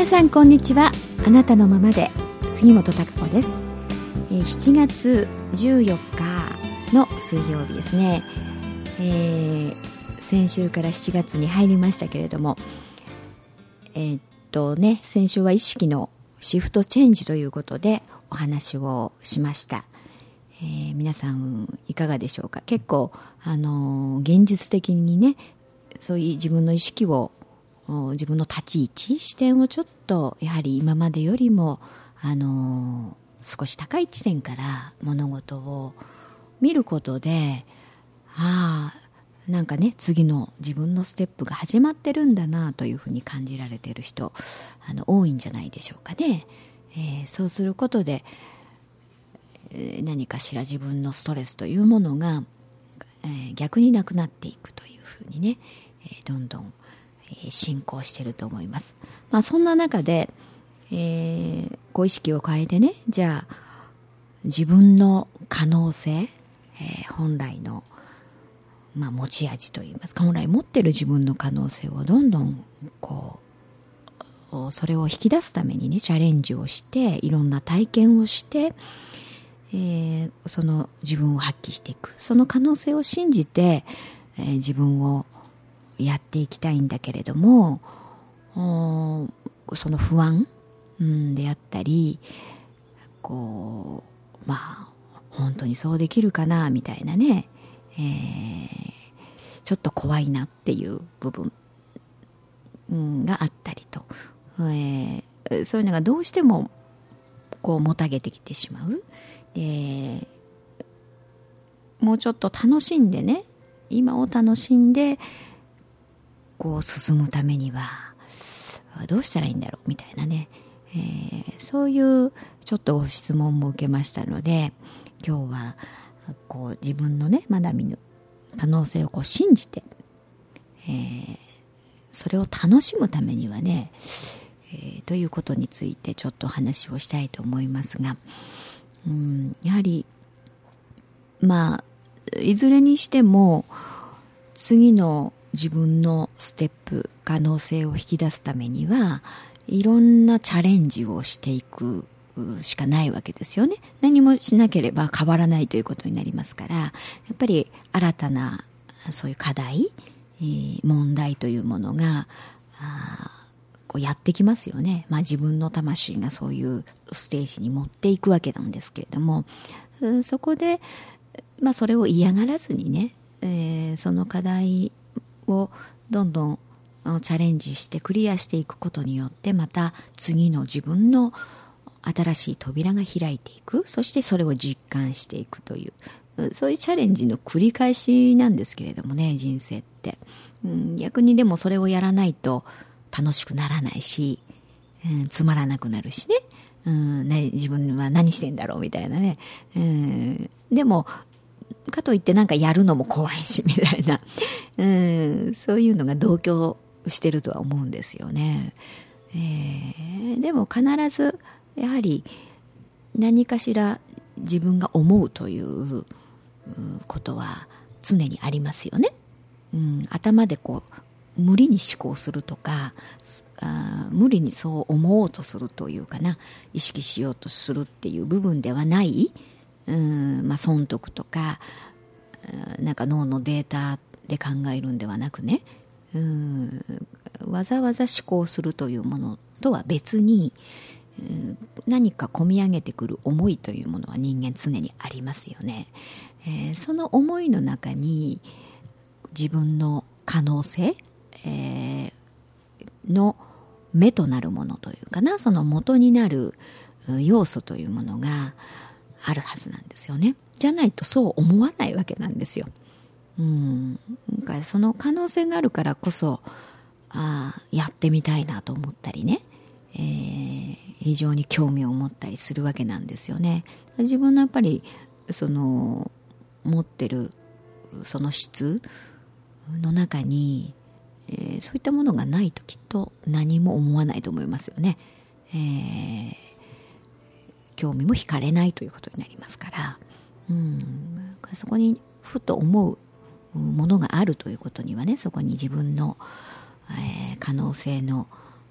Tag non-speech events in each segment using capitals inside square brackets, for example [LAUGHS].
皆さんこんにちは。あなたのままで杉本孝子です。7月14日の水曜日ですね、えー、先週から7月に入りましたけれどもえー、っとね先週は意識のシフトチェンジということでお話をしました、えー、皆さんいかがでしょうか？結構あの現実的にねそういう自分の意識を自分の立ち位置視点をちょっとやはり今までよりもあの少し高い地点から物事を見ることでああなんかね次の自分のステップが始まってるんだなというふうに感じられてる人あの多いんじゃないでしょうかね、えー、そうすることで、えー、何かしら自分のストレスというものが、えー、逆になくなっていくというふうにね、えどんどん進行してると思います。まあ、そんな中で、えー、こう意識を変えてね、じゃあ、自分の可能性、えー、本来の、まあ、持ち味といいますか、本来持ってる自分の可能性をどんどん、こう、それを引き出すためにね、チャレンジをして、いろんな体験をして、えー、その自分を発揮していく。その可能性を信じて、えー、自分をやっていきたいんだけれどもその不安、であったりこうまあ本当にそうできるかなみたいなね、えー、ちょっと怖いなっていう部分、うん、があったりと、えー、そういうのがどうしてもこうもたげてきてしまう。でもうちょっと楽しんでね今を楽しんでこう進むためにはどうしたらいいんだろうみたいなね、えー、そういうちょっとご質問も受けましたので今日はこう自分のねまだ見ぬ可能性をこう信じて、えー、それを楽しむためにはね、えー、ということについてちょっと話をしたいと思いますが、うん、やはりまあいずれにしても次の自分のステップ可能性を引き出すためにはいろんなチャレンジをしていくしかないわけですよね。何もしなければ変わらないということになりますからやっぱり新たなそういう課題問題というものがこうやってきますよね、まあ、自分の魂がそういうステージに持っていくわけなんですけれどもそこで、まあ、それを嫌がらずにね、えー、その課題をどんどんチャレンジしてクリアしていくことによってまた次の自分の新しい扉が開いていく。そしてそれを実感していくという。そういうチャレンジの繰り返しなんですけれどもね人生って、うん、逆にでもそれをやらないと楽しくならないし、うん、つまらなくなるしね、うん、ね自分は何してんだろうみたいなね、うん、でもかといってなんかやるのも怖いしみたいな、[LAUGHS] うん、そういうのが同居してるとは思うんですよね。えー、でも必ずやはり何かしら自分が思うということは常にありますよね。うん、頭でこう無理に思考するとかあ無理にそう思おうとするというかな意識しようとするっていう部分ではない、うんまあ、損得とかなんか脳のデータで考えるんではなくね。うんわざわざ思考するというものとは別に何か込み上げてくる思いというものは人間常にありますよね、えー、その思いの中に自分の可能性、えー、の目となるものというかなその元になる要素というものがあるはずなんですよね。じゃないとそう思わないわけなんですよ。うん、かその可能性があるからこそあやってみたいなと思ったりね、えー、非常に興味を持ったりするわけなんですよね。自分のやっぱりその持ってるその質の中に、えー、そういったものがないときっと何も思わないと思いますよね。えー、興味も惹かれないということになりますから。うん、そこにふと思うものがあるということにはねそこに自分の、えー、可能性の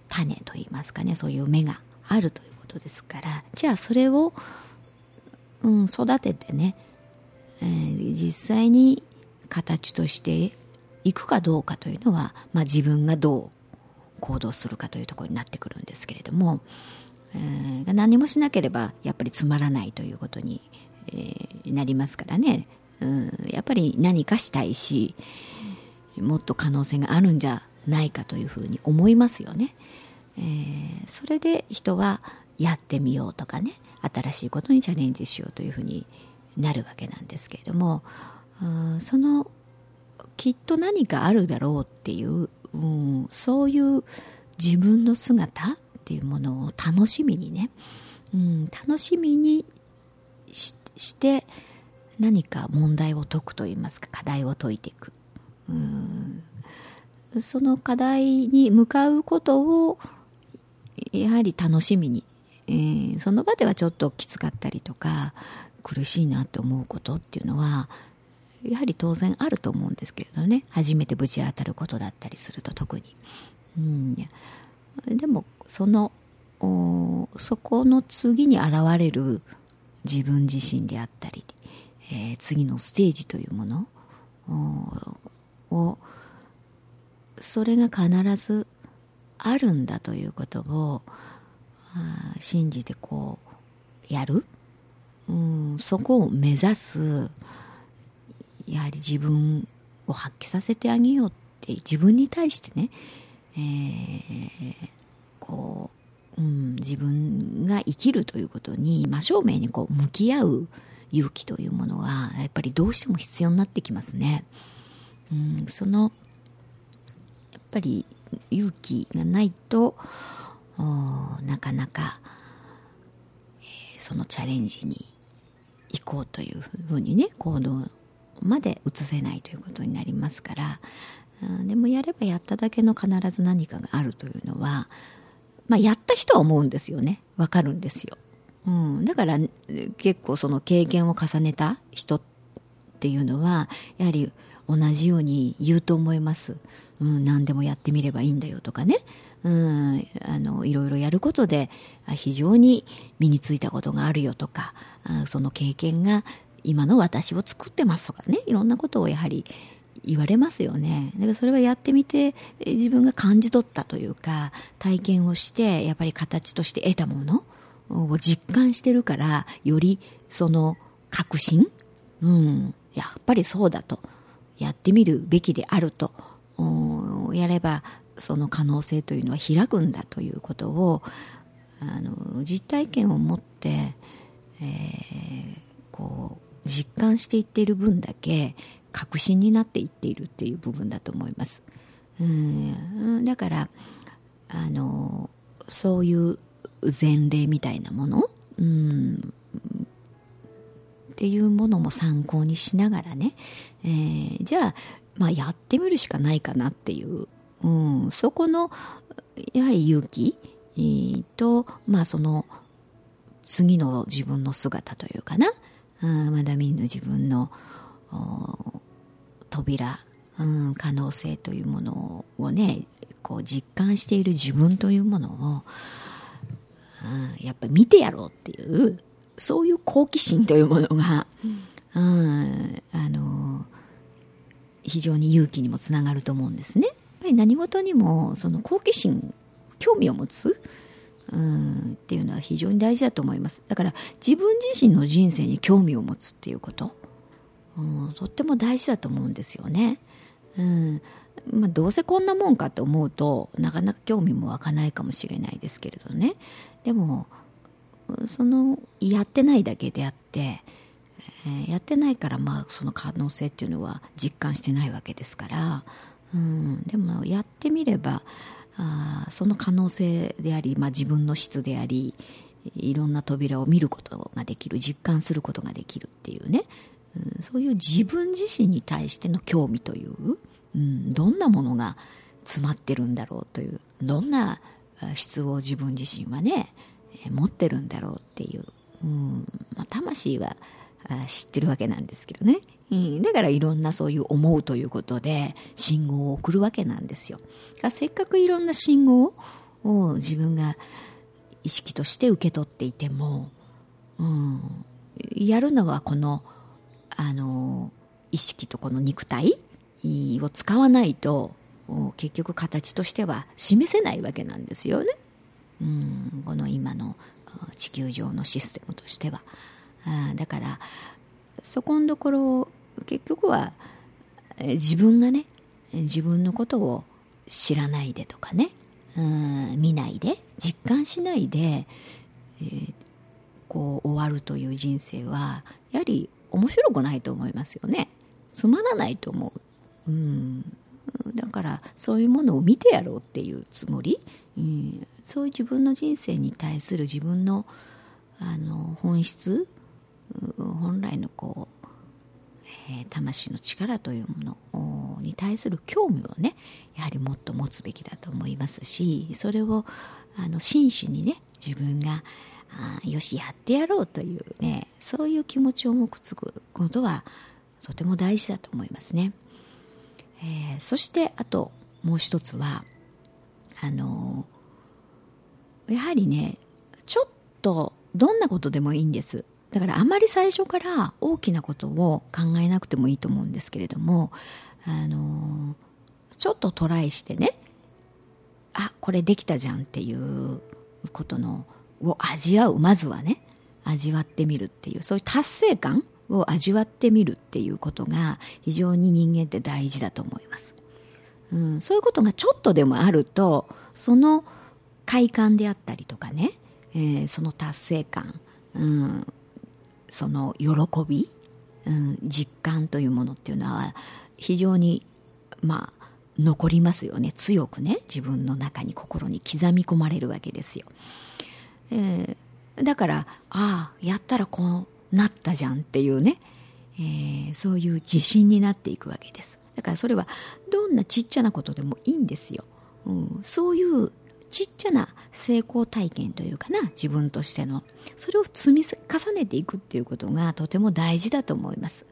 種といいますかねそういう芽があるということですからじゃあそれを、うん、育ててね、えー、実際に形としていくかどうかというのは、まあ、自分がどう行動するかというところになってくるんですけれども、えー、何もしなければやっぱりつまらないということに、えー、なりますからね、うん、やっぱり何かしたいしもっと可能性があるんじゃないかというふうに思いますよね。えー、それで人はやってみようとかね新しいことにチャレンジしようというふうになるわけなんですけれどもそのきっと何かあるだろうっていう、うん、そういう自分の姿っていうものを楽しみにね、うん、楽しみにして何か問題を解くといいますか課題を解いていく、うん、その課題に向かうことをやはり楽しみに、えー、その場ではちょっときつかったりとか苦しいなと思うことっていうのはやはり当然あると思うんですけれどね。初めてぶち当たることだったりすると特に。うん、でもそのそこの次に現れる自分自身であったり、えー、次のステージというものをそれが必ずあるんだということを信じてこうやる、うん、そこを目指すやはり自分を発揮させてあげようって自分に対してね、えー、こう、うん、自分が生きるということに真正面にこう向き合う勇気というものはやっぱりどうしても必要になってきますね。うん、そのやっぱり勇気がないとなかなか、えー、そのチャレンジに行こうというふうにね行動まで移せないということになりますから、でもやればやっただけの必ず何かがあるというのは、まあ、やった人は思うんですよね。わかるんですよ、うん、だから結構その経験を重ねた人っていうのはやはり同じように言うと思います、うん、何でもやってみればいいんだよとかね。うん、あのいろいろやることで非常に身についたことがあるよとかその経験が今の私を作ってますとかね。いろんなことをやはり言われますよね。だからそれはやってみて自分が感じ取ったというか体験をしてやっぱり形として得たものを実感してるからよりその確信うんやっぱりそうだとやってみるべきであるとやればその可能性というのは開くんだということをあの実体験を持って、えー、こう実感していっている分だけ確信になっていっているっていう部分だと思います。うん。だからあのそういう前例みたいなもの、うん、っていうものも参考にしながらね、えー、じゃあ、まあ、やってみるしかないかなっていう、うん、そこのやはり勇気、えー、と、まあ、その次の自分の姿というかな、まだ見ぬ自分の扉、うん、可能性というものをねこう実感している自分というものを、うん、やっぱ見てやろうっていうそういう好奇心というものが、うん、あの非常に勇気にもつながると思うんですね。やっぱり何事にもその好奇心興味を持つ、うんっていうのは非常に大事だと思いますだから自分自身の人生に興味を持つっていうこと、うん、とっても大事だと思うんですよね、うん。まあ、どうせこんなもんかって思うとなかなか興味も湧かないかもしれないですけれどね。でもそのやってないだけであって、えー、やってないからまあその可能性っていうのは実感してないわけですから、うん、でもやってみればあその可能性であり、まあ、自分の質でありいろんな扉を見ることができる実感することができるっていうね、そういう自分自身に対しての興味という、うん、どんなものが詰まってるんだろうというどんな質を自分自身はね持ってるんだろうっていう、うんまあ、魂は知ってるわけなんですけどねうん、だからいろんなそういう思うということで信号を送るわけなんですよ。せっかくいろんな信号を自分が意識として受け取っていても、うん、やるのはこのあの意識とこの肉体を使わないと結局形としては示せないわけなんですよね。うん、この今の地球上のシステムとしては。あだからそこのところ結局は自分がね自分のことを知らないでとかねうん見ないで実感しないで、えー、こう終わるという人生はやはり面白くないと思いますよね。つまらないと思う、うん、だからそういうものを見てやろうっていうつもり、うん、そういう自分の人生に対する自分のあの本質。本来のこう、えー、魂の力というものに対する興味をねやはりもっと持つべきだと思いますしそれをあの真摯にね自分があよしやってやろうというねそういう気持ちを持つくことはとても大事だと思いますね。えー、そしてあともう一つはあのやはりねちょっとどんなことでもいいんですだからあまり最初から大きなことを考えなくてもいいと思うんですけれどもあのちょっとトライしてねあこれできたじゃんっていうことのを味わう。まずはね味わってみるっていうそういう達成感を味わってみるっていうことが非常に人間って大事だと思います、うん、そういうことがちょっとでもあるとその快感であったりとかね、えー、その達成感、うん、その喜び、うん、実感というものっていうのは非常にまあ残りますよね。強くね自分の中に心に刻み込まれるわけですよ、えー、だからああやったらこうなったじゃんっていうね、えー、そういう自信になっていくわけです。だからそれはどんなちっちゃなことでもいいんですよ、うん、そういうちっちゃな成功体験というかな自分としての。それを積み重ねていくっていうことがとても大事だと思います、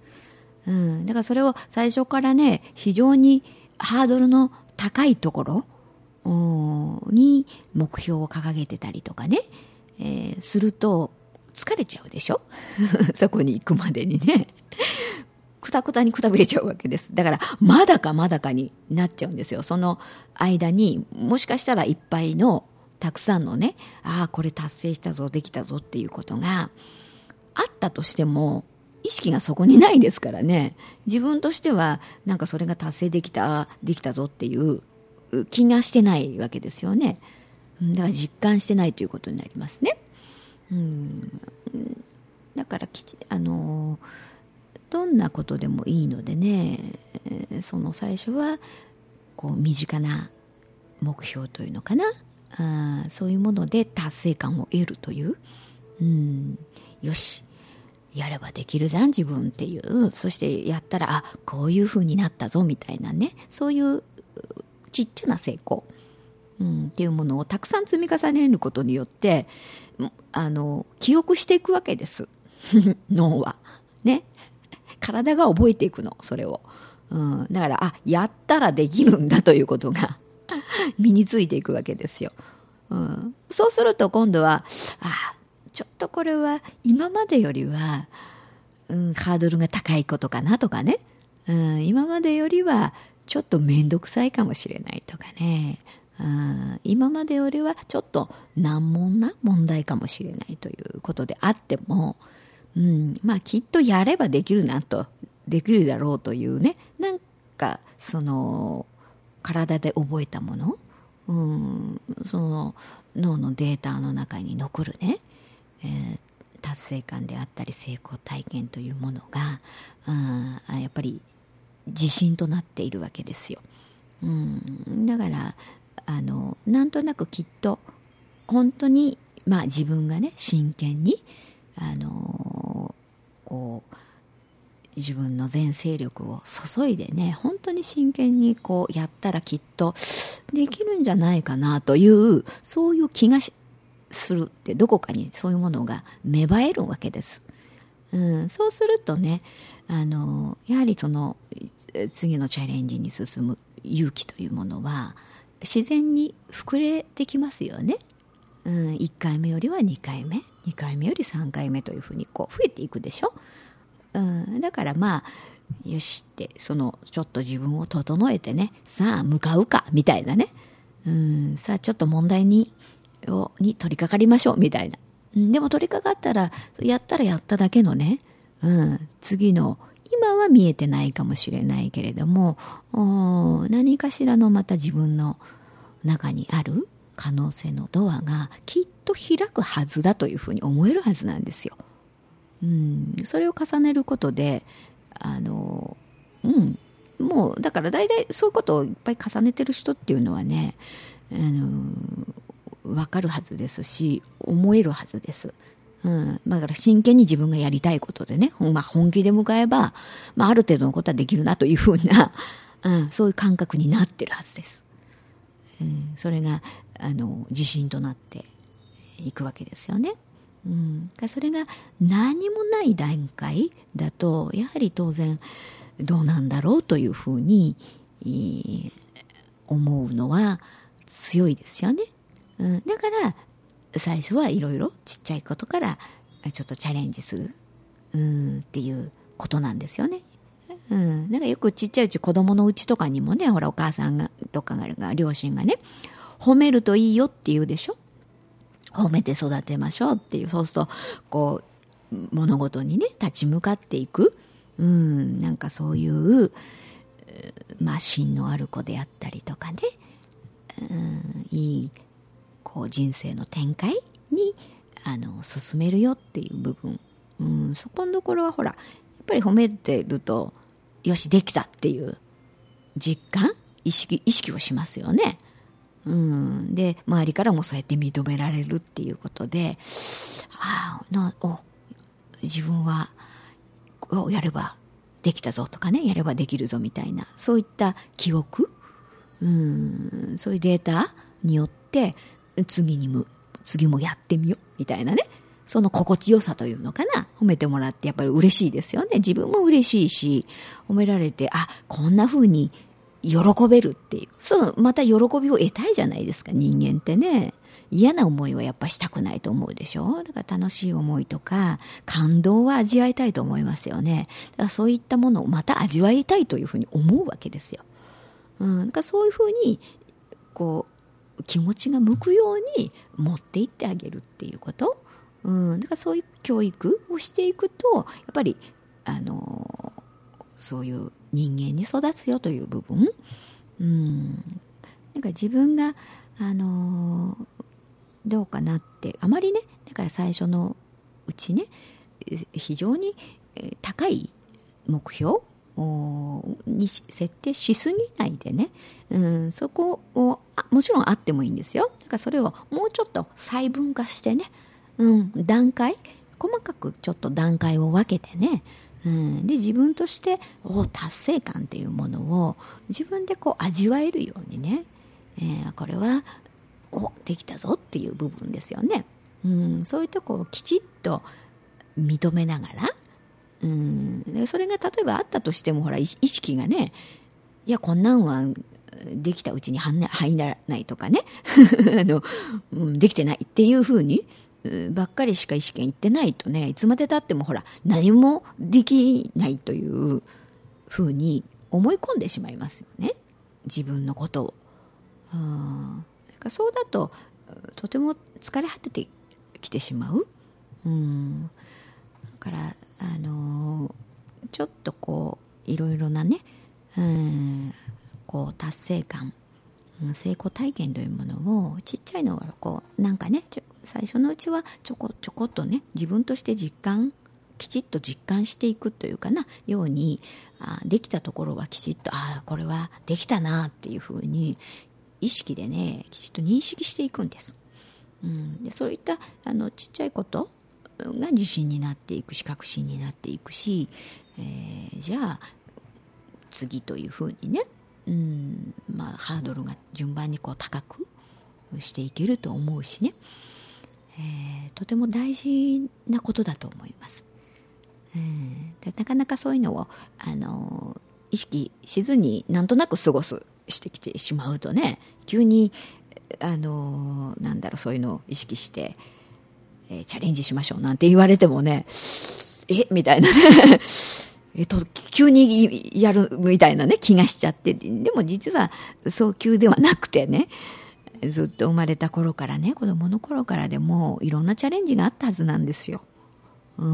うん、だからそれを最初からね非常にハードルの高いところに目標を掲げてたりとかね、えー、すると疲れちゃうでしょ？[LAUGHS] そこに行くまでにねくたくたにくたびれちゃうわけです。だから、まだかまだかになっちゃうんですよ。その間に、もしかしたらいっぱいの、たくさんのね、ああ、これ達成したぞ、できたぞっていうことがあったとしても、意識がそこにないですからね。自分としては、なんかそれが達成できた、できたぞっていう気がしてないわけですよね。だから実感してないということになりますね。うん、だからきち、あのどんなことでもいいのでねその最初はこう身近な目標というのかな？あそういうもので達成感を得るという、うん、よし。やればできるじゃん自分っていう。そしてやったらあこういう風になったぞみたいなね。そういうちっちゃな成功、うん、っていうものをたくさん積み重ねることによってあの記憶していくわけです [LAUGHS] 脳は。ね体が覚えていくの、それを。うん、だから、あ、やったらできるんだということが [LAUGHS] 身についていくわけですよ。うん、そうすると今度は、あ、ちょっとこれは今までよりは、うん、ハードルが高いことかなとかね。うん、今までよりはちょっと面倒くさいかもしれないとかね。うん、今までよりはちょっと難問な問題かもしれないということであっても、うん、まあきっとやればできるなとできるだろうというね。なんかその体で覚えたもの、うん、その脳のデータの中に残るね、えー、達成感であったり成功体験というものが、うん、やっぱり自信となっているわけですよ。うん、だからあのなんとなくきっと本当に、まあ、自分がね真剣にあのこう自分の全勢力を注いでね本当に真剣にこうやったらきっとできるんじゃないかなというそういう気がするってどこかにそういうものが芽生えるわけです。うん、そうするとねあのやはりその次のチャレンジに進む勇気というものは自然に膨れてきますよね。うん、1回目よりは2回目2回目より3回目というふうにこう増えていくでしょ。うん、だからまあよしってそのちょっと自分を整えてねさあ向かうかみたいなね、うん、さあちょっと問題にをに取り掛かりましょうみたいな、でも取り掛かったらやったらやっただけのね、うん、次の今は見えてないかもしれないけれども何かしらのまた自分の中にある可能性のドアがきっと開くはずだというふうに思えるはずなんですよ。うん、それを重ねることであのうんもうだから大体そういうことをいっぱい重ねてる人っていうのはねあの分かるはずですし思えるはずです。うん、だから真剣に自分がやりたいことでね、まあ、本気で向かえば、まあ、ある程度のことはできるなというふうな、[LAUGHS] うん、そういう感覚になってるはずです。うん、それがあの自信となっていくわけですよね。うん、それが何もない段階だとやはり当然どうなんだろうというふうに思うのは強いですよね。うん、だから最初はいろいろちっちゃいことからちょっとチャレンジする、うん、っていうことなんですよね。うん、なんかよくちっちゃいうち子供のうちとかにもねほらお母さんがとかが両親がね褒めるといいよって言うでしょ。褒めて育てましょうっていう。そうするとこう物事にね立ち向かっていく、うん、なんかそういうまあ芯のある子であったりとかね、うん、いいこう人生の展開にあの進めるよっていう部分、うん、そこのところはほらやっぱり褒めてるとよしできたっていう実感意識意識をしますよね。うん、で周りからもそうやって認められるっていうことでああなお自分はをやればできたぞとかねやればできるぞみたいなそういった記憶、うん、そういうデータによって次にも、次もやってみよう、みたいなね。その心地よさというのかな。褒めてもらってやっぱり嬉しいですよね。自分も嬉しいし、褒められて、あ、こんな風に喜べるっていう。そう、また喜びを得たいじゃないですか、人間ってね。嫌な思いはやっぱしたくないと思うでしょだから楽しい思いとか、感動は味わいたいと思いますよね。だからそういったものをまた味わいたいというふうに思うわけですよ。うん、だからそういうふうに、こう、気持ちが向くように持っていってあげるっていうこと、うん、だからそういう教育をしていくとやっぱりあのそういう人間に育つよという部分、うん、なんか自分があのどうかなってあまりねだから最初のうちね非常に高い目標に設定しすぎないでね、うん、そこをもちろんあってもいいんですよ。だからそれをもうちょっと細分化してね、うん、段階。細かくちょっと段階を分けてね、うん、で自分としてお達成感っていうものを自分でこう味わえるようにね、えー、これはおできたぞっていう部分ですよね、うん、そういうとこをきちっと認めながらうん、でそれが例えばあったとしてもほら意識がねいやこんなんはできたうちに入らないとかね。[LAUGHS] あの、うん、できてないっていうふうにばっかりしか意識がいってないとねいつまでたってもほら何もできないというふうに思い込んでしまいますよね。自分のことを。うん。そうだととても疲れ果ててきてしまう。うん。からあのちょっとこういろいろなね、うん、こう達成感成功体験というものをちっちゃいのはこうなんかね最初のうちはちょこちょこっとね自分として実感きちっと実感していくというかなようにあできたところはきちっとああこれはできたなっていうふうに意識でねきちっと認識していくんです。うん、でそういったあのちっちゃいことが自信になっていくし確信になっていくし、えー、じゃあ次というふうにね、うんまあ、ハードルが順番にこう高くしていけると思うしね、えー、とても大事なことだと思います。えー、なかなかそういうのを、あの意識しずになんとなく過ごすしてきてしまうとね急にあのなんだろうそういうのを意識して、えー、チャレンジしましょうなんて言われてもねえ？みたいなね。[LAUGHS] えっと、急にやるみたいなね気がしちゃって。でも実はそう急ではなくてねずっと生まれた頃からね子供の頃からでもいろんなチャレンジがあったはずなんですよ。う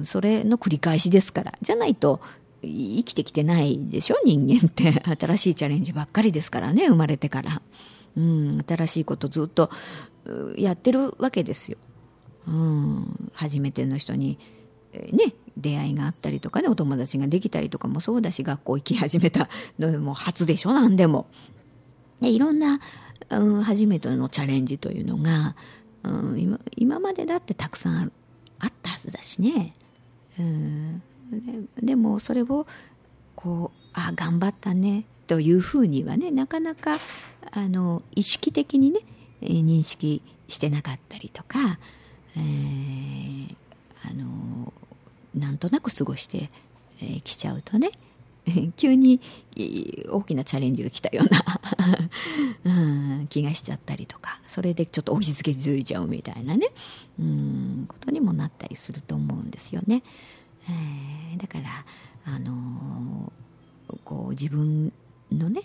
ん、それの繰り返しですから。じゃないと生きてきてないでしょ？人間って。[LAUGHS] 新しいチャレンジばっかりですからね生まれてから、うん、新しいことずっとやってるわけですよ、うん、初めての人にね出会いがあったりとかねお友達ができたりとかもそうだし学校行き始めたのも初でしょ何でも。でいろんな、うん、初めてのチャレンジというのが、うん、今今までだってたくさんああったはずだしね、うん、ででもそれをこうあ頑張ったねというふうにはねなかなかあの意識的にね認識してなかったりとか、え、あのなんとなく過ごしてき、えー、ちゃうとね [LAUGHS] 急に大きなチャレンジが来たような [LAUGHS] うん、気がしちゃったりとかそれでちょっと落ち着けづいちゃうみたいなねうんことにもなったりすると思うんですよね。えー、だからあのー、こう自分のね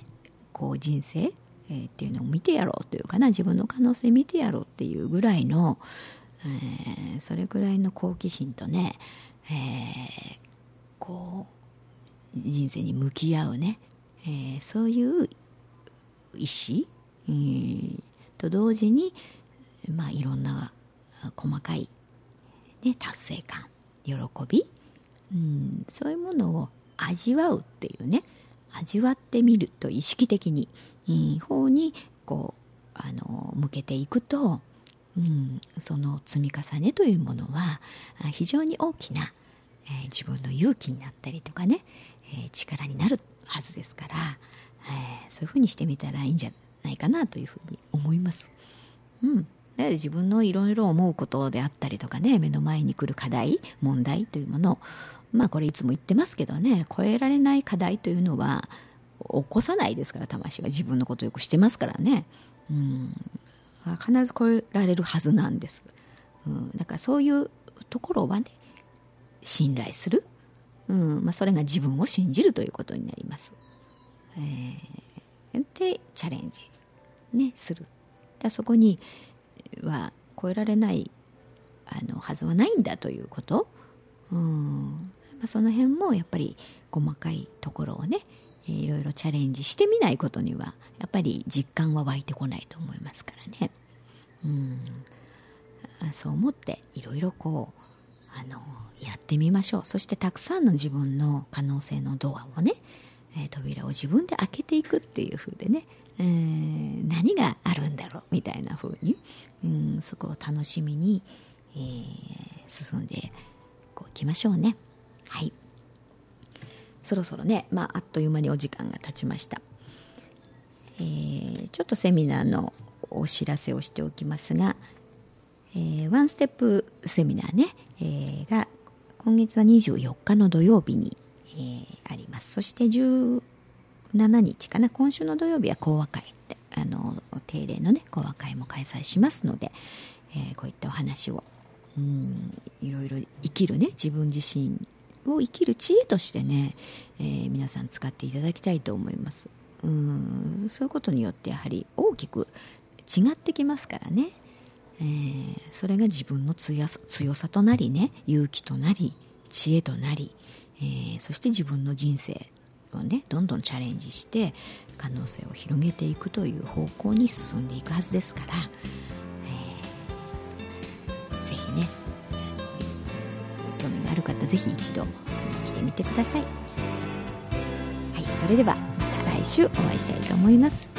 こう人生、えー、っていうのを見てやろうというかな自分の可能性見てやろうっていうぐらいの、えー、それぐらいの好奇心とね、えー、こう人生に向き合うね、えー、そういう意思、えー、と同時に、まあ、いろんな細かい、ね、達成感喜び、うん、そういうものを味わうっていうね味わってみると意識的に、うん、方にこうあの向けていくと、うん、その積み重ねというものは非常に大きな、えー、自分の勇気になったりとかね、えー、力になるはずですから、えー、そういうふうにしてみたらいいんじゃないかなというふうに思います。うん、で自分のいろいろ思うことであったりとかね目の前に来る課題問題というものまあこれいつも言ってますけどね超えられない課題というのは起こさないですから魂は。自分のことをよくしてますからね、うん、必ず超えられるはずなんです、うん、だからそういうところはね信頼する。うんまあ、それが自分を信じるということになります。えー、でチャレンジ、ね、する。だそこには超えられないあのはずはないんだということ、うんまあ、その辺もやっぱり細かいところをねえいろいろチャレンジしてみないことにはやっぱり実感は湧いてこないと思いますからね。うん。そう思っていろいろこうあのやってみましょう。そしてたくさんの自分の可能性のドアをね、えー、扉を自分で開けていくっていう風でね、えー、何があるんだろうみたいな風に、うん、そこを楽しみに、えー、進んでこういきましょうね。はい。そろそろね、まあ、あっという間にお時間が経ちました、えー、ちょっとセミナーのお知らせをしておきますが、えー、ワンステップセミナーね、えー、が今月は24日の土曜日に、えー、あります。そして17日かな今週の土曜日は講和会あの定例のね講和会も開催しますので、えー、こういったお話をうんいろいろ生きるね自分自身を生きる知恵としてね、えー、皆さん使っていただきたいと思います。うんそういうことによってやはり大きく違ってきますからね。えー、それが自分の強さとなりね勇気となり知恵となり、えー、そして自分の人生をねどんどんチャレンジして可能性を広げていくという方向に進んでいくはずですから、えー、ぜひねある方ぜひ一度来てみてください。はい、それではまた来週お会いしたいと思います。